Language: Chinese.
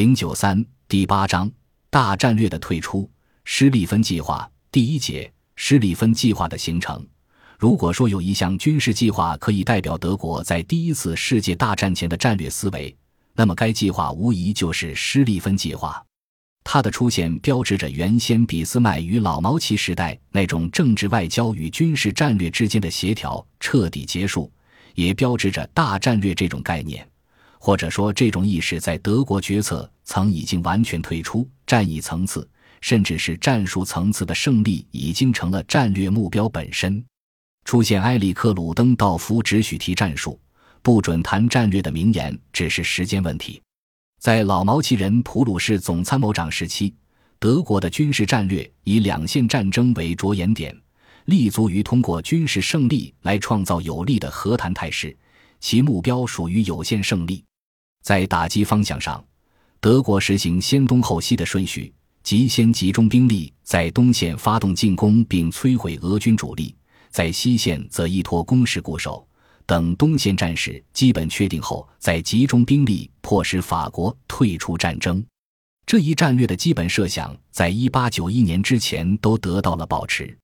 零九三第八章大战略的退出，施利芬计划第一节施利芬计划的形成。如果说有一项军事计划可以代表德国在第一次世界大战前的战略思维，那么该计划无疑就是施利芬计划。它的出现标志着原先俾斯麦与老毛奇时代那种政治外交与军事战略之间的协调彻底结束，也标志着大战略这种概念。或者说，这种意识在德国决策层已经完全退出，战役层次甚至是战术层次的胜利已经成了战略目标本身。出现埃里克鲁登道夫只许提战术，不准谈战略的名言，只是时间问题。在老毛奇人普鲁士总参谋长时期，德国的军事战略以两线战争为着眼点，立足于通过军事胜利来创造有利的和谈态势，其目标属于有限胜利。在打击方向上，德国实行先东后西的顺序，即先集中兵力在东线发动进攻并摧毁俄军主力，在西线则依托攻势固守，等东线战事基本确定后，再集中兵力迫使法国退出战争。这一战略的基本设想，在一八九一年之前都得到了保持。